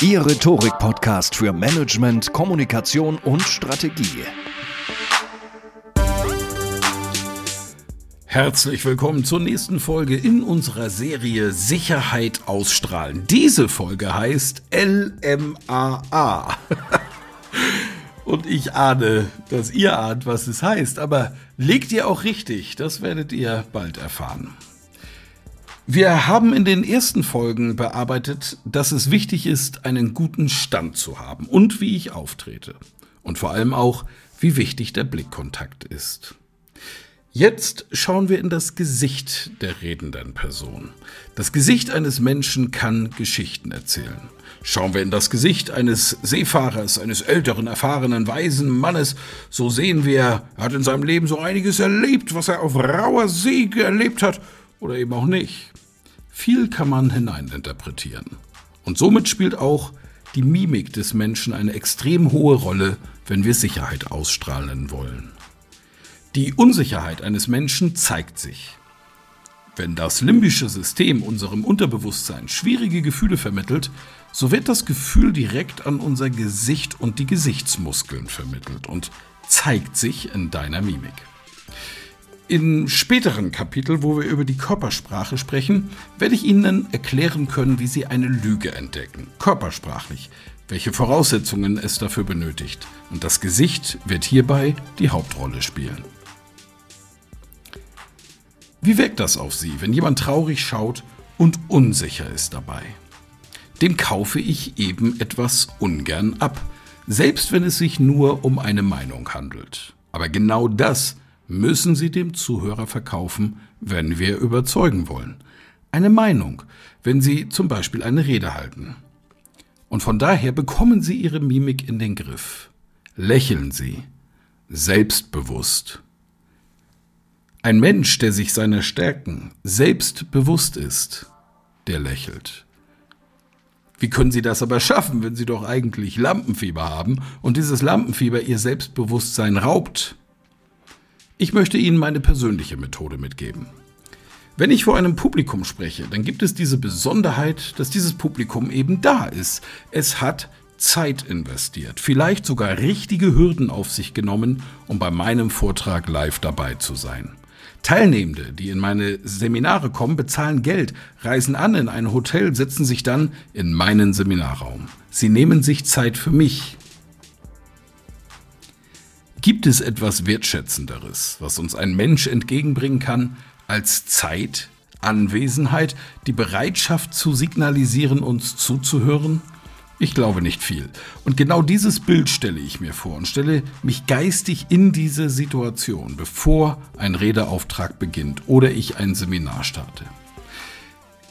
Ihr Rhetorik-Podcast für Management, Kommunikation und Strategie. Herzlich willkommen zur nächsten Folge in unserer Serie Sicherheit ausstrahlen. Diese Folge heißt LMAA. Und ich ahne, dass ihr ahnt, was es heißt, aber legt ihr auch richtig, das werdet ihr bald erfahren. Wir haben in den ersten Folgen bearbeitet, dass es wichtig ist, einen guten Stand zu haben und wie ich auftrete. Und vor allem auch, wie wichtig der Blickkontakt ist. Jetzt schauen wir in das Gesicht der redenden Person. Das Gesicht eines Menschen kann Geschichten erzählen. Schauen wir in das Gesicht eines Seefahrers, eines älteren, erfahrenen, weisen Mannes, so sehen wir, er hat in seinem Leben so einiges erlebt, was er auf rauer See erlebt hat oder eben auch nicht. Viel kann man hineininterpretieren. Und somit spielt auch die Mimik des Menschen eine extrem hohe Rolle, wenn wir Sicherheit ausstrahlen wollen. Die Unsicherheit eines Menschen zeigt sich. Wenn das limbische System unserem Unterbewusstsein schwierige Gefühle vermittelt, so wird das Gefühl direkt an unser Gesicht und die Gesichtsmuskeln vermittelt und zeigt sich in deiner Mimik. In späteren Kapitel, wo wir über die Körpersprache sprechen, werde ich Ihnen erklären können, wie Sie eine Lüge entdecken, körpersprachlich, welche Voraussetzungen es dafür benötigt. Und das Gesicht wird hierbei die Hauptrolle spielen. Wie wirkt das auf Sie, wenn jemand traurig schaut und unsicher ist dabei? Dem kaufe ich eben etwas ungern ab, selbst wenn es sich nur um eine Meinung handelt. Aber genau das müssen Sie dem Zuhörer verkaufen, wenn wir überzeugen wollen. Eine Meinung, wenn Sie zum Beispiel eine Rede halten. Und von daher bekommen Sie Ihre Mimik in den Griff. Lächeln Sie, selbstbewusst. Ein Mensch, der sich seiner Stärken selbst bewusst ist, der lächelt. Wie können Sie das aber schaffen, wenn Sie doch eigentlich Lampenfieber haben und dieses Lampenfieber Ihr Selbstbewusstsein raubt? Ich möchte Ihnen meine persönliche Methode mitgeben. Wenn ich vor einem Publikum spreche, dann gibt es diese Besonderheit, dass dieses Publikum eben da ist. Es hat Zeit investiert, vielleicht sogar richtige Hürden auf sich genommen, um bei meinem Vortrag live dabei zu sein. Teilnehmende, die in meine Seminare kommen, bezahlen Geld, reisen an in ein Hotel, setzen sich dann in meinen Seminarraum. Sie nehmen sich Zeit für mich, Gibt es etwas Wertschätzenderes, was uns ein Mensch entgegenbringen kann, als Zeit, Anwesenheit, die Bereitschaft zu signalisieren, uns zuzuhören? Ich glaube nicht viel. Und genau dieses Bild stelle ich mir vor und stelle mich geistig in diese Situation, bevor ein Redeauftrag beginnt oder ich ein Seminar starte.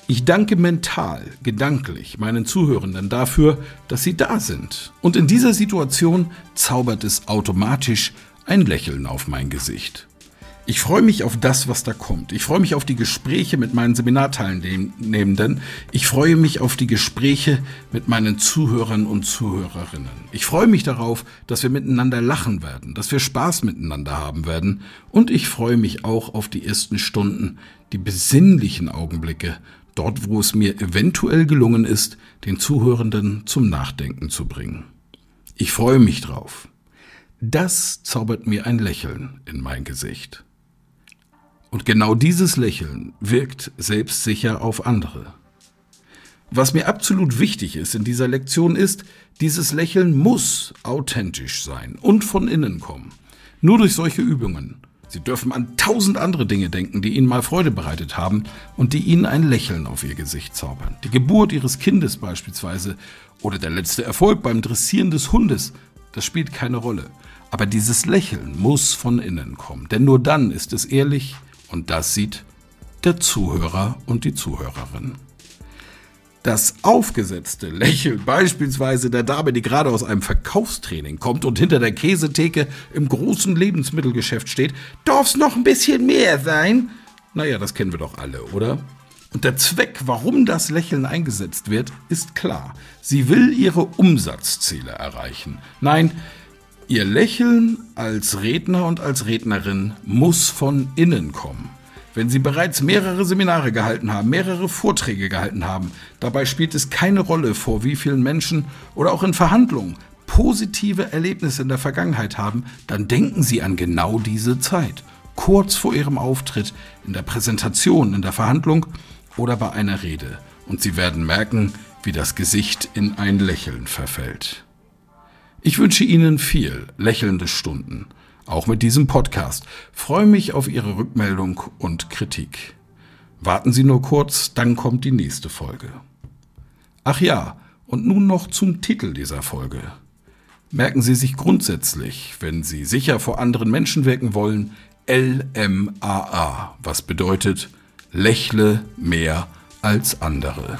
Ich danke mental, gedanklich meinen Zuhörenden dafür, dass sie da sind. Und in dieser Situation zaubert es automatisch ein Lächeln auf mein Gesicht. Ich freue mich auf das, was da kommt. Ich freue mich auf die Gespräche mit meinen Seminarteilnehmenden. Ich freue mich auf die Gespräche mit meinen Zuhörern und Zuhörerinnen. Ich freue mich darauf, dass wir miteinander lachen werden, dass wir Spaß miteinander haben werden. Und ich freue mich auch auf die ersten Stunden, die besinnlichen Augenblicke, dort wo es mir eventuell gelungen ist, den Zuhörenden zum Nachdenken zu bringen. Ich freue mich drauf. Das zaubert mir ein Lächeln in mein Gesicht. Und genau dieses Lächeln wirkt selbstsicher auf andere. Was mir absolut wichtig ist in dieser Lektion ist, dieses Lächeln muss authentisch sein und von innen kommen. Nur durch solche Übungen. Sie dürfen an tausend andere Dinge denken, die Ihnen mal Freude bereitet haben und die Ihnen ein Lächeln auf Ihr Gesicht zaubern. Die Geburt Ihres Kindes beispielsweise oder der letzte Erfolg beim Dressieren des Hundes, das spielt keine Rolle. Aber dieses Lächeln muss von innen kommen, denn nur dann ist es ehrlich, und das sieht der Zuhörer und die Zuhörerin. Das aufgesetzte Lächeln beispielsweise der Dame, die gerade aus einem Verkaufstraining kommt und hinter der Käsetheke im großen Lebensmittelgeschäft steht, darf's noch ein bisschen mehr sein? Naja, das kennen wir doch alle, oder? Und der Zweck, warum das Lächeln eingesetzt wird, ist klar. Sie will ihre Umsatzziele erreichen. Nein, Ihr Lächeln als Redner und als Rednerin muss von innen kommen. Wenn Sie bereits mehrere Seminare gehalten haben, mehrere Vorträge gehalten haben, dabei spielt es keine Rolle, vor wie vielen Menschen oder auch in Verhandlungen positive Erlebnisse in der Vergangenheit haben, dann denken Sie an genau diese Zeit. Kurz vor Ihrem Auftritt, in der Präsentation, in der Verhandlung oder bei einer Rede. Und Sie werden merken, wie das Gesicht in ein Lächeln verfällt. Ich wünsche Ihnen viel lächelnde Stunden, auch mit diesem Podcast. Freue mich auf Ihre Rückmeldung und Kritik. Warten Sie nur kurz, dann kommt die nächste Folge. Ach ja, und nun noch zum Titel dieser Folge. Merken Sie sich grundsätzlich, wenn Sie sicher vor anderen Menschen wirken wollen, LMAA, was bedeutet lächle mehr als andere.